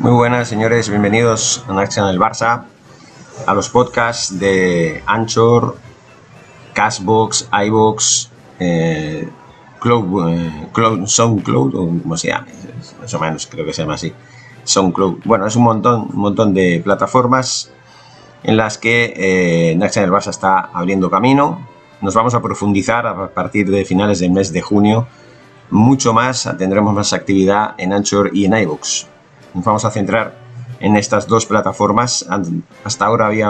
Muy buenas, señores. Bienvenidos a Action del Barça, a los podcasts de Anchor, Cashbox, iBox, eh, Cloud, eh, Cloud, SoundCloud, o se más o menos creo que se llama así. SoundCloud. Bueno, es un montón, un montón de plataformas en las que eh, del Barça está abriendo camino. Nos vamos a profundizar a partir de finales del mes de junio. Mucho más, tendremos más actividad en Anchor y en iBox. Nos vamos a centrar en estas dos plataformas. Hasta ahora había,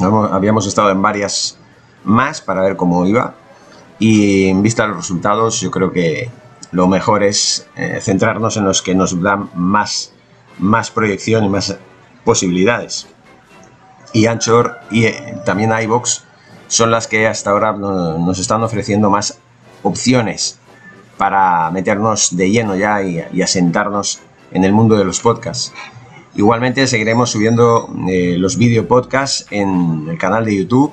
habíamos estado en varias más para ver cómo iba. Y en vista de los resultados, yo creo que lo mejor es eh, centrarnos en los que nos dan más, más proyección y más posibilidades. Y Anchor y eh, también iBox son las que hasta ahora nos están ofreciendo más opciones para meternos de lleno ya y, asentarnos en el mundo de los podcasts. Igualmente seguiremos subiendo eh, los video podcasts en el canal de YouTube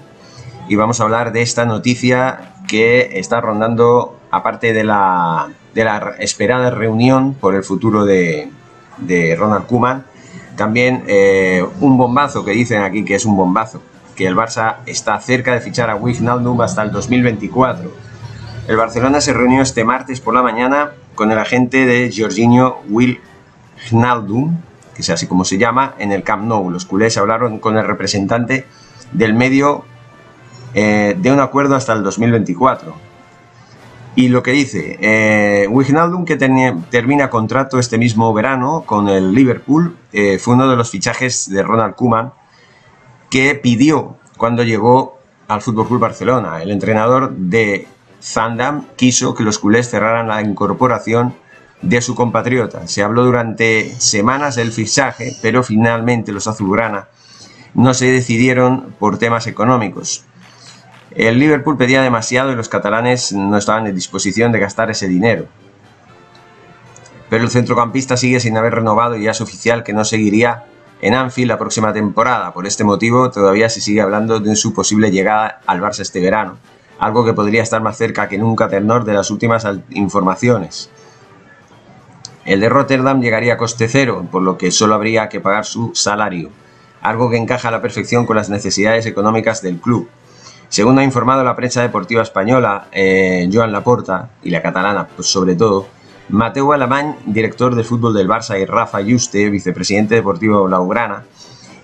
y vamos a hablar de esta noticia que está rondando, aparte de la, de la esperada reunión por el futuro de, de Ronald Koeman, también eh, un bombazo que dicen aquí que es un bombazo, que el Barça está cerca de fichar a Wijnaldum hasta el 2024. El Barcelona se reunió este martes por la mañana con el agente de Jorginho Wijnaldum, que es así como se llama, en el Camp Nou. Los culés hablaron con el representante del medio eh, de un acuerdo hasta el 2024. Y lo que dice, eh, Wijnaldum, que termina contrato este mismo verano con el Liverpool, eh, fue uno de los fichajes de Ronald Koeman que pidió cuando llegó al Fútbol Club Barcelona. El entrenador de Zandam quiso que los culés cerraran la incorporación de su compatriota. Se habló durante semanas del fichaje, pero finalmente los azulgrana no se decidieron por temas económicos. El Liverpool pedía demasiado y los catalanes no estaban en disposición de gastar ese dinero. Pero el centrocampista sigue sin haber renovado y ya es oficial que no seguiría en Anfield la próxima temporada. Por este motivo todavía se sigue hablando de su posible llegada al Barça este verano, algo que podría estar más cerca que nunca tenor de las últimas informaciones. El de Rotterdam llegaría a coste cero, por lo que solo habría que pagar su salario, algo que encaja a la perfección con las necesidades económicas del club. Según ha informado la prensa deportiva española, eh, Joan Laporta, y la catalana pues sobre todo, Mateo Alamán, director de fútbol del Barça, y Rafa Juste, vicepresidente deportivo Blaugrana,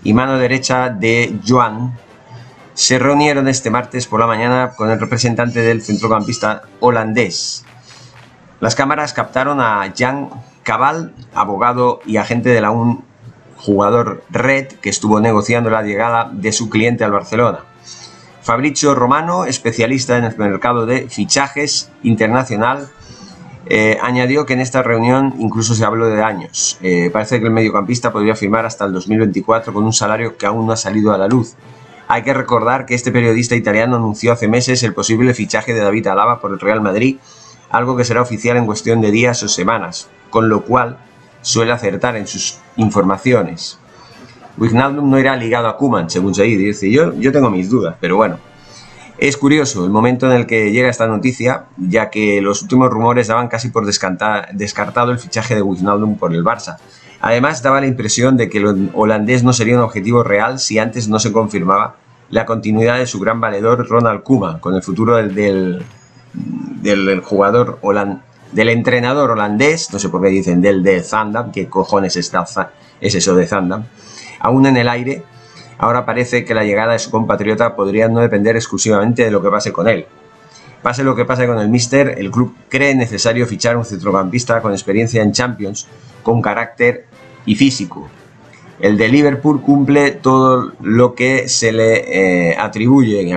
y mano derecha de Joan, se reunieron este martes por la mañana con el representante del centrocampista holandés. Las cámaras captaron a Jan Cabal, abogado y agente de la un jugador Red, que estuvo negociando la llegada de su cliente al Barcelona. Fabricio Romano, especialista en el mercado de fichajes internacional, eh, añadió que en esta reunión incluso se habló de años. Eh, parece que el mediocampista podría firmar hasta el 2024 con un salario que aún no ha salido a la luz. Hay que recordar que este periodista italiano anunció hace meses el posible fichaje de David Alaba por el Real Madrid, algo que será oficial en cuestión de días o semanas, con lo cual suele acertar en sus informaciones. Wijnaldum no irá ligado a Kuman, según se dice. Yo, yo tengo mis dudas, pero bueno. Es curioso el momento en el que llega esta noticia, ya que los últimos rumores daban casi por descartado el fichaje de Wijnaldum por el Barça. Además, daba la impresión de que el holandés no sería un objetivo real si antes no se confirmaba la continuidad de su gran valedor Ronald Koeman con el futuro del, del, jugador holandés del entrenador holandés, no sé por qué dicen del de Zandam, qué cojones está, es eso de Zandam, aún en el aire, ahora parece que la llegada de su compatriota podría no depender exclusivamente de lo que pase con él. Pase lo que pase con el Mister, el club cree necesario fichar un centrocampista con experiencia en Champions, con carácter y físico. El de Liverpool cumple todo lo que se le eh, atribuye,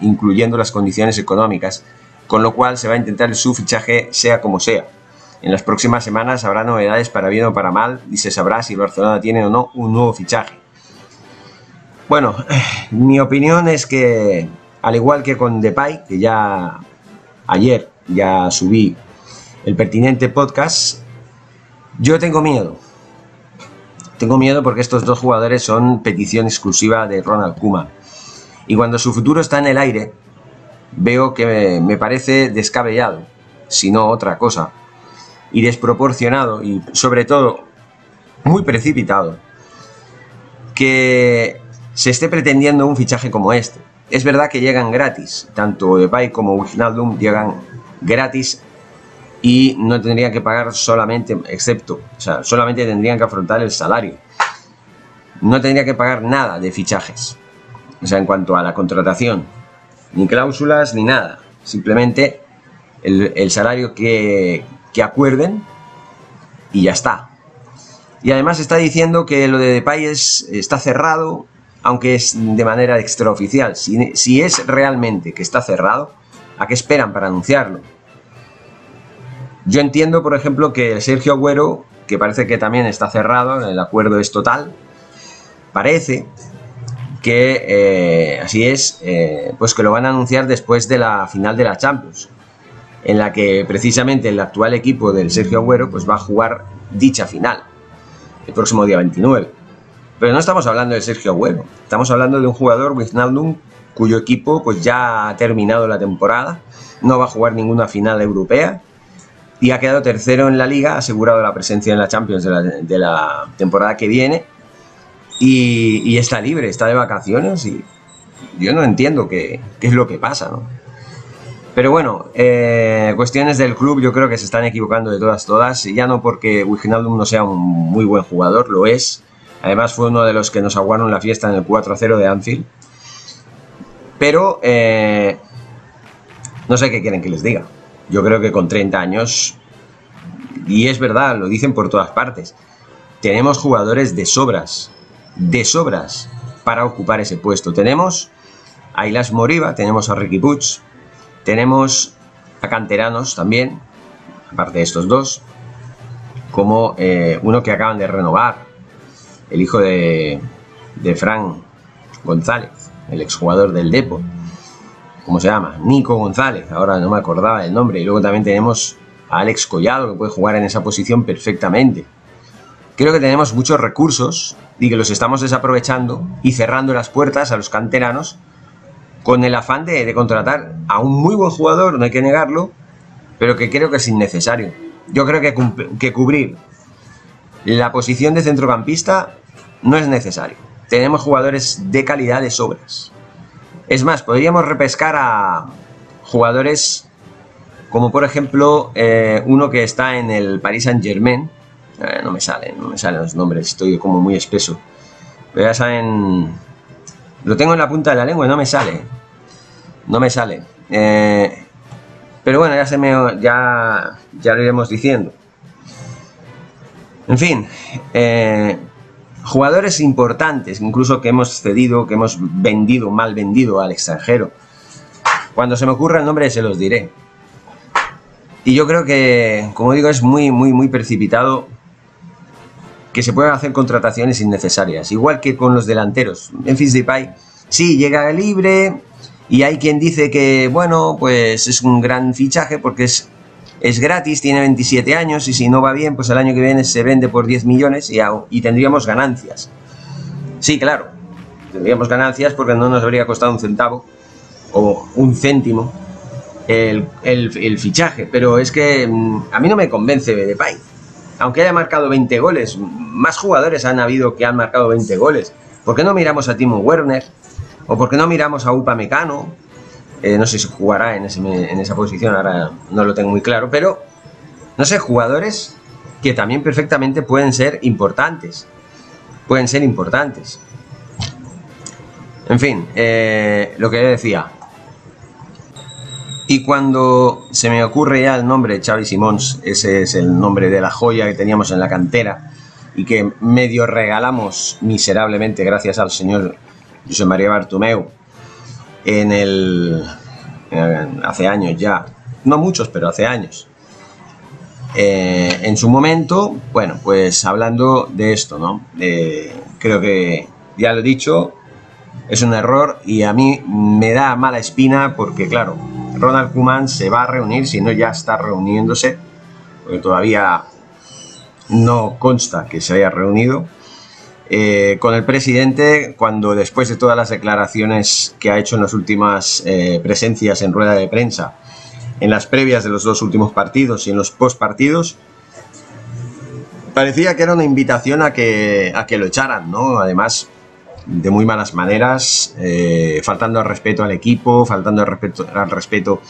incluyendo las condiciones económicas, con lo cual se va a intentar su fichaje sea como sea. En las próximas semanas habrá novedades para bien o para mal y se sabrá si Barcelona tiene o no un nuevo fichaje. Bueno, mi opinión es que, al igual que con Depay, que ya ayer ya subí el pertinente podcast, yo tengo miedo. Tengo miedo porque estos dos jugadores son petición exclusiva de Ronald Kuma. Y cuando su futuro está en el aire, veo que me parece descabellado, si no otra cosa y desproporcionado y sobre todo muy precipitado que se esté pretendiendo un fichaje como este. Es verdad que llegan gratis, tanto Depay como Wijnaldum llegan gratis y no tendrían que pagar solamente, excepto, o sea, solamente tendrían que afrontar el salario. No tendría que pagar nada de fichajes. O sea, en cuanto a la contratación, ni cláusulas ni nada. Simplemente el, salario que, que acuerden y ya está. Y además está diciendo que lo de Depay está cerrado, aunque es de manera extraoficial. Si, si es realmente que está cerrado, ¿a qué esperan para anunciarlo? Yo entiendo, por ejemplo, que Sergio Agüero, que parece que también está cerrado, el acuerdo es total, parece que eh, así es, eh, pues que lo van a anunciar después de la final de la Champions, en la que precisamente el actual equipo del Sergio Agüero pues va a jugar dicha final el próximo día 29. Pero no estamos hablando de Sergio Agüero, estamos hablando de un jugador, Wijnaldum, cuyo equipo pues ya ha terminado la temporada, no va a jugar ninguna final europea y ha quedado tercero en la liga, asegurado la presencia en la Champions de la, temporada que viene y, está libre, está de vacaciones y yo no entiendo qué, es lo que pasa, ¿no? Pero bueno, eh, cuestiones del club yo creo que se están equivocando de todas, todas, ya no porque Wijnaldum no sea un muy buen jugador, lo es, además fue uno de los que nos aguaron la fiesta en el 4-0 de Anfield, pero eh, no sé qué quieren que les diga. Yo creo que con 30 años, y es verdad, lo dicen por todas partes, tenemos jugadores de sobras, de sobras para ocupar ese puesto. Tenemos a Ilas Moriba, tenemos a Ricky Puig, tenemos a canteranos también, aparte de estos dos, como eh, uno que acaban de renovar, el hijo de, de Fran González, el exjugador del Depot. ¿cómo se llama? Nico González, ahora no me acordaba del nombre. Y luego también tenemos a Alex Collado, que puede jugar en esa posición perfectamente. Creo que tenemos muchos recursos y que los estamos desaprovechando y cerrando las puertas a los canteranos con el afán de, contratar a un muy buen jugador, no hay que negarlo, pero que creo que es innecesario. Yo creo que, que cubrir la posición de centrocampista no es necesario. Tenemos jugadores de calidad de sobras. Es más, podríamos repescar a jugadores como por ejemplo eh, uno que está en el Paris Saint Germain. Eh, no me salen, no me salen los nombres, estoy como muy espeso. Pero ya saben, lo tengo en la punta de la lengua y no me sale. No me sale. Eh, pero bueno, ya se me, ya, ya lo iremos diciendo. En fin, Jugadores importantes, incluso que hemos cedido, que hemos vendido, mal vendido al extranjero. Cuando se me ocurra el nombre se los diré. Y yo creo que, como digo, es muy, muy, muy precipitado que se puedan hacer contrataciones innecesarias. Igual que con los delanteros. Memphis Depay, sí, llega libre y hay quien dice que, bueno, pues es un gran fichaje porque es es gratis, tiene 27 años y si no va bien, pues el año que viene se vende por 10 millones y, y tendríamos ganancias. Sí, claro, tendríamos ganancias porque no nos habría costado un centavo o un céntimo el, el, fichaje, pero es que mm, a mí no me convence Depay. Aunque haya marcado 20 goles, más jugadores han habido que han marcado 20 goles. ¿Por qué no miramos a Timo Werner? ¿O por qué no miramos a Upa Mecano? Eh, no sé si jugará en, esa posición, ahora no lo tengo muy claro, pero no sé, jugadores que también perfectamente pueden ser importantes. Pueden ser importantes. En fin, eh, lo que decía. Y cuando se me ocurre ya el nombre de Xavi Simons, ese es el nombre de la joya que teníamos en la cantera y que medio regalamos miserablemente gracias al señor José María Bartomeu en el hace años ya, no muchos, pero hace años. Eh, en su momento, bueno, pues hablando de esto, ¿no? creo que ya lo he dicho, es un error y a mí me da mala espina porque, claro, Ronald Koeman se va a reunir, si no ya está reuniéndose, porque todavía no consta que se haya reunido eh, con el presidente cuando después de todas las declaraciones que ha hecho en las últimas eh, presencias en rueda de prensa, en las previas de los dos últimos partidos y en los post partidos, parecía que era una invitación a que, a que lo echaran, ¿no? Además, de muy malas maneras, eh, faltando al respeto al equipo, faltando al respeto, al respeto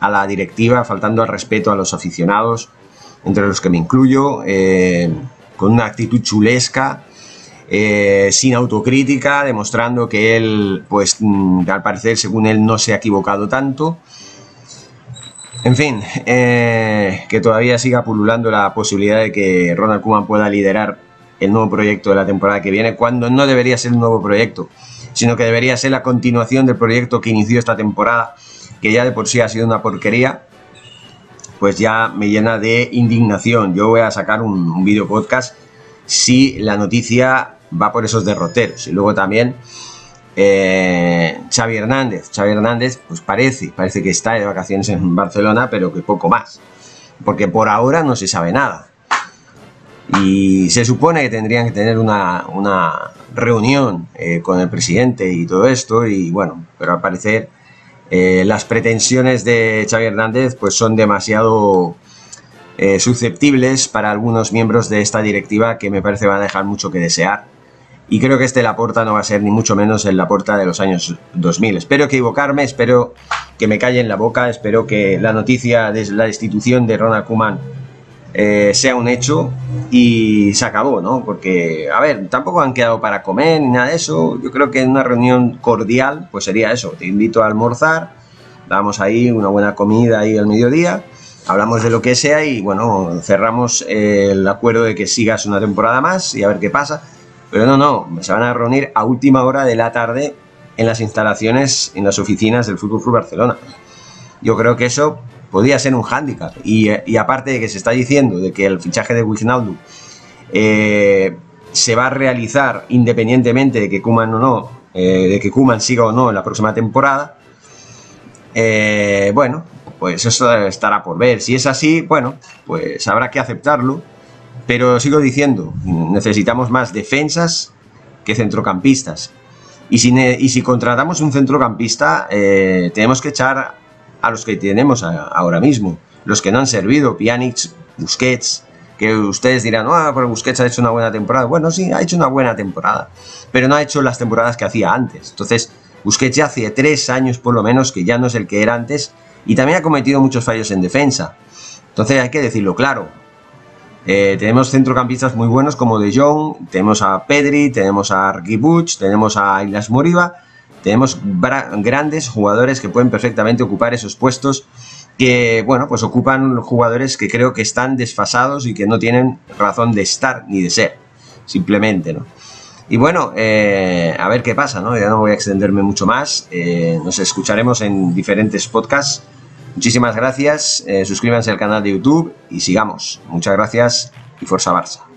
a la directiva, faltando al respeto a los aficionados, entre los que me incluyo, eh, con una actitud chulesca, eh, sin autocrítica, demostrando que él, pues mm, al parecer, según él, no se ha equivocado tanto. En fin, que todavía siga pululando la posibilidad de que Ronald Koeman pueda liderar el nuevo proyecto de la temporada que viene, cuando no debería ser un nuevo proyecto, sino que debería ser la continuación del proyecto que inició esta temporada, que ya de por sí ha sido una porquería, pues ya me llena de indignación. Yo voy a sacar un, video podcast si la noticia va por esos derroteros. Y luego también eh, Xavi Hernández. Xavi Hernández, pues parece, parece que está de vacaciones en Barcelona, pero que poco más. Porque por ahora no se sabe nada. Y se supone que tendrían que tener una, reunión eh, con el presidente y todo esto, y bueno, pero al parecer eh, las pretensiones de Xavi Hernández pues son demasiado eh, susceptibles para algunos miembros de esta directiva que me parece van a dejar mucho que desear. Y creo que este Laporta no va a ser ni mucho menos el Laporta de los años 2000. Espero equivocarme, espero que me calle en la boca, espero que la noticia de la destitución de Ronald Koeman eh, sea un hecho y se acabó, ¿no? Porque, a ver, tampoco han quedado para comer ni nada de eso. Yo creo que en una reunión cordial, pues sería eso. Te invito a almorzar, damos ahí una buena comida ahí al mediodía, hablamos de lo que sea y, bueno, cerramos el acuerdo de que sigas una temporada más y a ver qué pasa. Pero no, no, se van a reunir a última hora de la tarde en las instalaciones, en las oficinas del Fútbol Club Barcelona. Yo creo que eso podría ser un hándicap. Y, aparte de que se está diciendo de que el fichaje de Wijnaldum eh, se va a realizar independientemente de que Kuman o no, eh, de que Kuman siga o no en la próxima temporada, eh, bueno, pues eso estará por ver. Si es así, bueno, pues habrá que aceptarlo. Pero sigo diciendo, necesitamos más defensas que centrocampistas. Y si, y si contratamos un centrocampista, tenemos que echar a los que tenemos ahora mismo, los que no han servido, Pjanic, Busquets, que ustedes dirán, ah, pero Busquets ha hecho una buena temporada. Bueno, sí, ha hecho una buena temporada, pero no ha hecho las temporadas que hacía antes. Entonces, Busquets ya hace tres años por lo menos que ya no es el que era antes y también ha cometido muchos fallos en defensa. Entonces hay que decirlo claro. Eh, tenemos centrocampistas muy buenos como De Jong, tenemos a Pedri, tenemos a Arki tenemos a Islas Moriba tenemos grandes jugadores que pueden perfectamente ocupar esos puestos que, bueno, pues ocupan jugadores que creo que están desfasados y que no tienen razón de estar ni de ser, simplemente, ¿no? Y bueno, eh, a ver qué pasa, ¿no? Ya no voy a extenderme mucho más. Eh, nos escucharemos en diferentes podcasts. Muchísimas gracias. Eh, suscríbanse al canal de YouTube y sigamos. Muchas gracias y Forza Barça.